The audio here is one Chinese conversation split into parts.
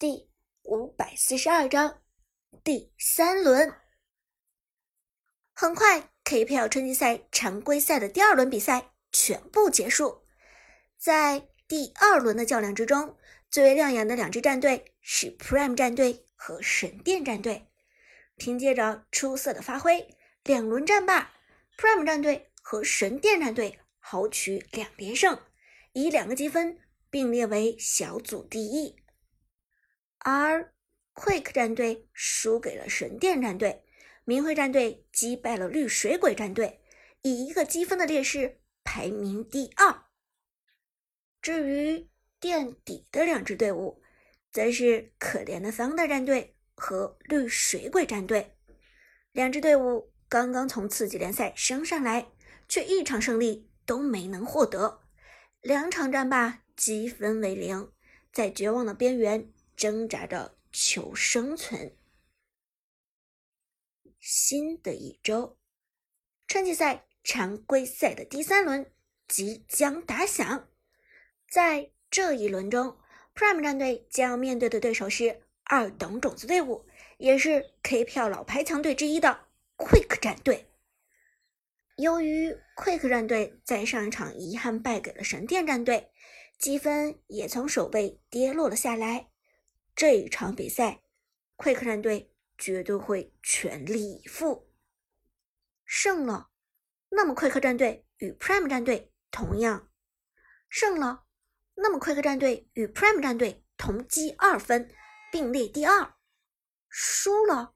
第五百四十二章第三轮。很快，KPL 春季赛常规赛的第二轮比赛全部结束。在第二轮的较量之中，最为亮眼的两支战队是 Prime 战队和神殿战队。凭借着出色的发挥，两轮战罢，Prime 战队和神殿战队豪取两连胜，以两个积分并列为小组第一。而 Quick 战队输给了神殿战队，明辉战队击败了绿水鬼战队，以一个积分的劣势排名第二。至于垫底的两支队伍，则是可怜的桑德战队和绿水鬼战队。两支队伍刚刚从次级联赛升上来，却一场胜利都没能获得，两场战罢，积分为零，在绝望的边缘。挣扎着求生存。新的一周，春季赛常规赛的第三轮即将打响。在这一轮中，Prime 战队将要面对的对手是二等种子队伍，也是 K 票老牌强队之一的 Quick 战队。由于 Quick 战队在上一场遗憾败给了神殿战队，积分也从首位跌落了下来。这一场比赛，Quick 战队绝对会全力以赴。胜了，那么 Quick 战队与 Prime 战队同样胜了，那么 Quick 战队与 Prime 战队同积二分，并列第二。输了，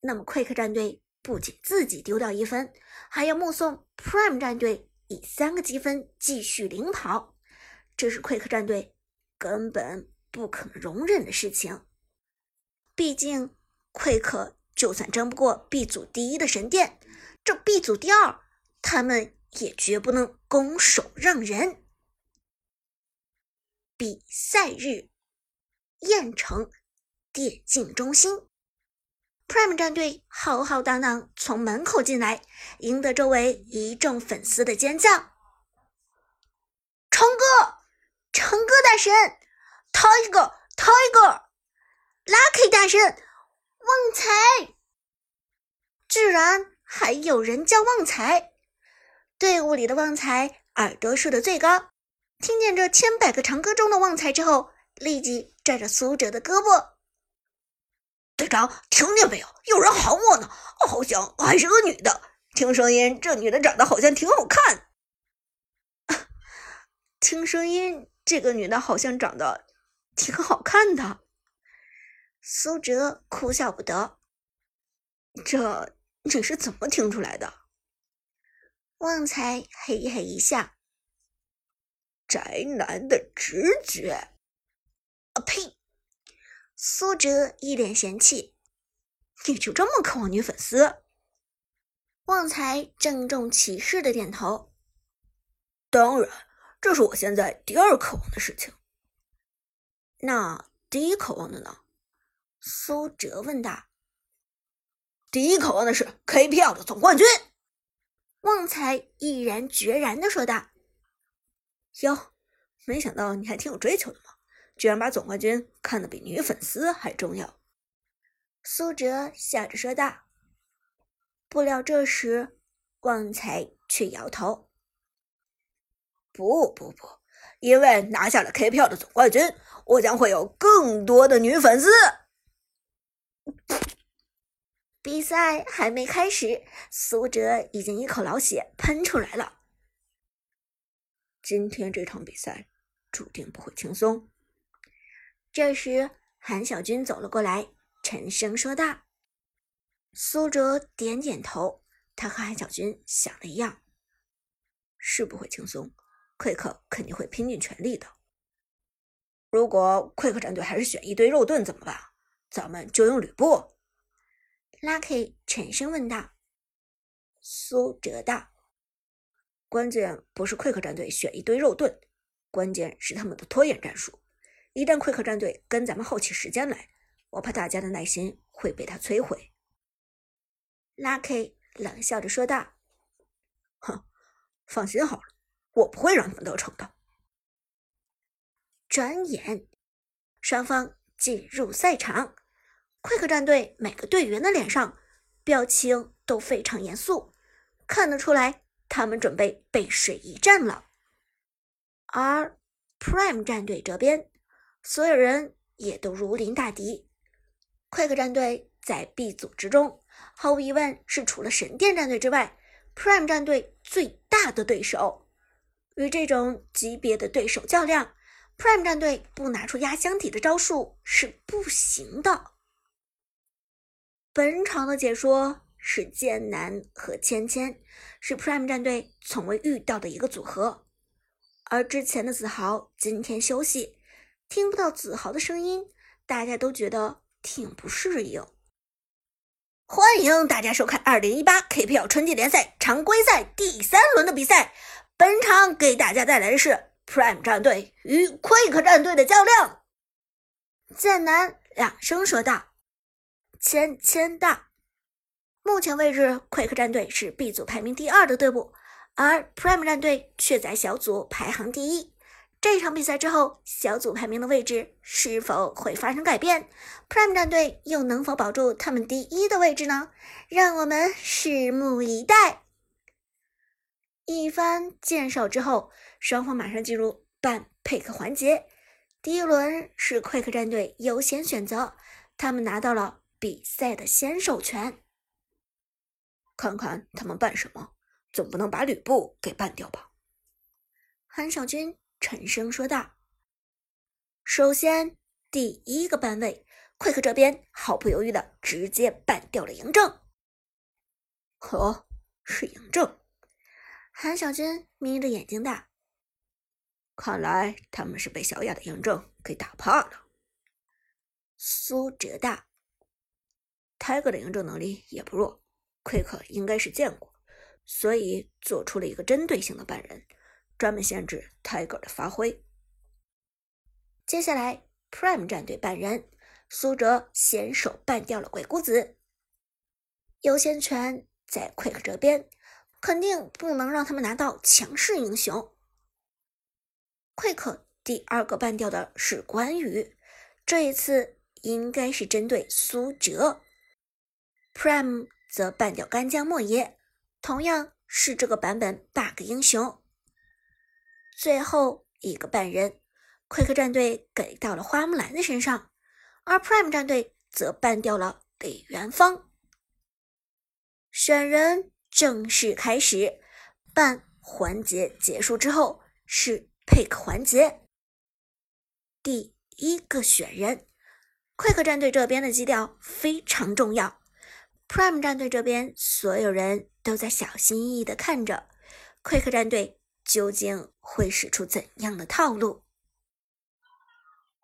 那么 Quick 战队不仅自己丢掉一分，还要目送 Prime 战队以三个积分继续领跑。这是 Quick 战队根本。不可容忍的事情。毕竟，奎克就算争不过 B 组第一的神殿，这 B 组第二，他们也绝不能拱手让人。比赛日，燕城电竞中心，Prime 战队浩浩荡荡从门口进来，赢得周围一众粉丝的尖叫：“成哥，成哥大神！” Tiger Tiger，Lucky 大神，旺财，居然还有人叫旺财！队伍里的旺财耳朵竖得最高，听见这千百个长歌中的旺财之后，立即拽着苏哲的胳膊：“队长，听见没有？有人喊我呢，好像还是个女的。听声音，这女的长得好像挺好看。听声音，这个女的好像长得……”挺好看的，苏哲哭笑不得。这你是怎么听出来的？旺财嘿嘿一笑：“宅男的直觉。”啊呸！苏哲一脸嫌弃：“你就这么渴望女粉丝？”旺财郑重其事的点头：“当然，这是我现在第二渴望的事情。”那第一渴望的呢？苏哲问道。第一渴望的是 KPL 的总冠军。旺财毅然决然的说道。哟，没想到你还挺有追求的嘛，居然把总冠军看得比女粉丝还重要。苏哲笑着说道。不料这时，旺财却摇头。不不不。因为拿下了 K 票的总冠军，我将会有更多的女粉丝。比赛还没开始，苏哲已经一口老血喷出来了。今天这场比赛注定不会轻松。这时，韩小军走了过来，沉声说道：“苏哲点点头，他和韩小军想的一样，是不会轻松。”奎克肯定会拼尽全力的。如果奎克战队还是选一堆肉盾怎么办？咱们就用吕布。Lucky 沉声问道。苏哲道：“关键不是奎克战队选一堆肉盾，关键是他们的拖延战术。一旦奎克战队跟咱们耗起时间来，我怕大家的耐心会被他摧毁。”Lucky 冷笑着说道：“哼，放心好了。”我不会让他们得逞的。转眼，双方进入赛场。快克战队每个队员的脸上表情都非常严肃，看得出来他们准备背水一战了。而 Prime 战队这边，所有人也都如临大敌。快克战队在 B 组之中，毫无疑问是除了神殿战队之外，Prime 战队最大的对手。与这种级别的对手较量，Prime 战队不拿出压箱底的招数是不行的。本场的解说是剑南和芊芊，是 Prime 战队从未遇到的一个组合。而之前的子豪今天休息，听不到子豪的声音，大家都觉得挺不适应。欢迎大家收看二零一八 KPL 春季联赛常规赛第三轮的比赛。本场给大家带来的是 Prime 战队与 Quick 战队的较量。剑南两声说道：“芊芊大，目前为止，Quick 战队是 B 组排名第二的队伍，而 Prime 战队却在小组排行第一。这场比赛之后，小组排名的位置是否会发生改变？Prime 战队又能否保住他们第一的位置呢？让我们拭目以待。”一番介绍之后，双方马上进入半 pick 环节。第一轮是 Quick 战队优先选择，他们拿到了比赛的先手权。看看他们办什么，总不能把吕布给办掉吧？韩少军沉声说道。首先，第一个班位，Quick 这边毫不犹豫的直接办掉了嬴政。哦，是嬴政。韩小军眯着眼睛道：“看来他们是被小雅的嬴政给打怕了。”苏哲道：“Tiger 的嬴政能力也不弱，Quick 应该是见过，所以做出了一个针对性的半人，专门限制 Tiger 的发挥。”接下来，Prime 战队半人，苏哲先手办掉了鬼谷子，优先权在 Quick 这边。肯定不能让他们拿到强势英雄。Quick 第二个办掉的是关羽，这一次应该是针对苏哲。Prime 则办掉干将莫邪，同样是这个版本 bug 英雄。最后一个半人，Quick 战队给到了花木兰的身上，而 Prime 战队则办掉了李元芳。选人。正式开始，半环节结束之后是 pick 环节。第一个选人，Quick 战队这边的基调非常重要。Prime 战队这边所有人都在小心翼翼的看着，Quick 战队究竟会使出怎样的套路？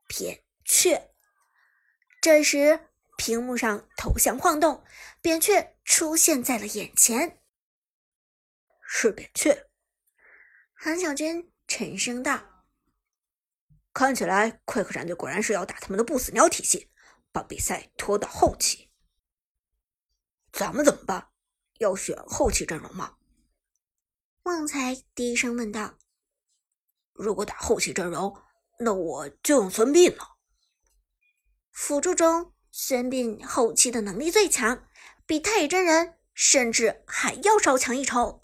扁鹊，这时屏幕上头像晃动，扁鹊出现在了眼前。是扁鹊，韩小军沉声道：“看起来快克战队果然是要打他们的不死鸟体系，把比赛拖到后期。咱们怎么办？要选后期阵容吗？”旺财低声问道。“如果打后期阵容，那我就用孙膑了。辅助中，孙膑后期的能力最强，比太乙真人甚至还要稍强一筹。”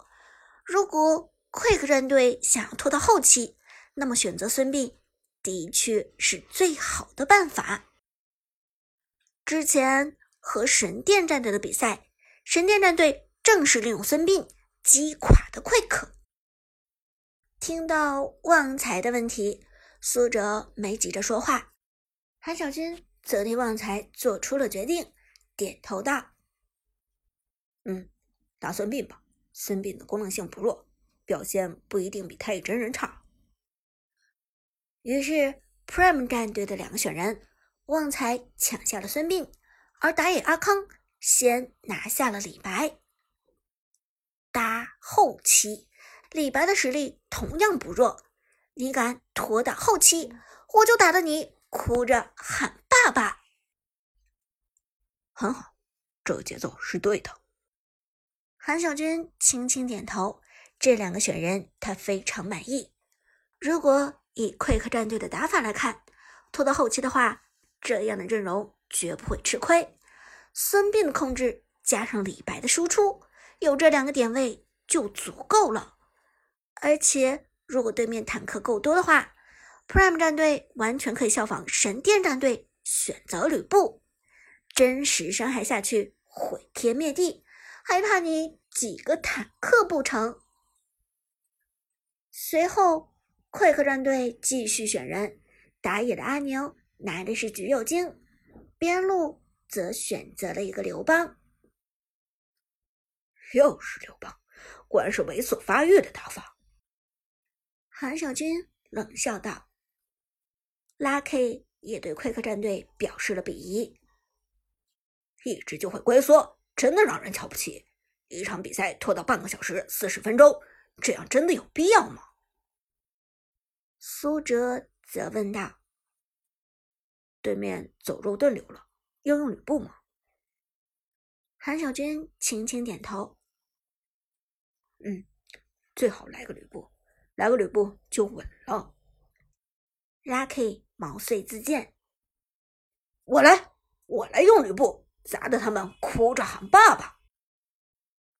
如果 Quick 战队想要拖到后期，那么选择孙膑的确是最好的办法。之前和神殿战队的比赛，神殿战队正是利用孙膑击垮的 Quick。听到旺财的问题，苏哲没急着说话，韩小军则替旺财做出了决定，点头道：“嗯，打孙膑吧。”孙膑的功能性不弱，表现不一定比太乙真人差。于是，Prime 战队的两个选人，旺财抢下了孙膑，而打野阿康先拿下了李白。打后期，李白的实力同样不弱，你敢拖到后期，我就打得你哭着喊爸爸。很好，这个节奏是对的。韩小军轻轻点头，这两个选人他非常满意。如果以 Quick 战队的打法来看，拖到后期的话，这样的阵容绝不会吃亏。孙膑的控制加上李白的输出，有这两个点位就足够了。而且，如果对面坦克够多的话，Prime 战队完全可以效仿神殿战队，选择吕布，真实伤害下去，毁天灭地，还怕你几个坦克不成？随后，快克战队继续选人，打野的阿牛拿的是橘右京，边路则选择了一个刘邦。又是刘邦，果然是猥琐发育的打法。韩小军冷笑道：“Lucky 也对快克战队表示了鄙夷，一直就会龟缩，真的让人瞧不起。一场比赛拖到半个小时、四十分钟，这样真的有必要吗？”苏哲则问道：“对面走肉盾流了，要用吕布吗？”韩小军轻轻点头：“嗯，最好来个吕布。”来个吕布就稳了。Lucky 毛遂自荐：“我来，我来用吕布，砸得他们哭着喊爸爸。”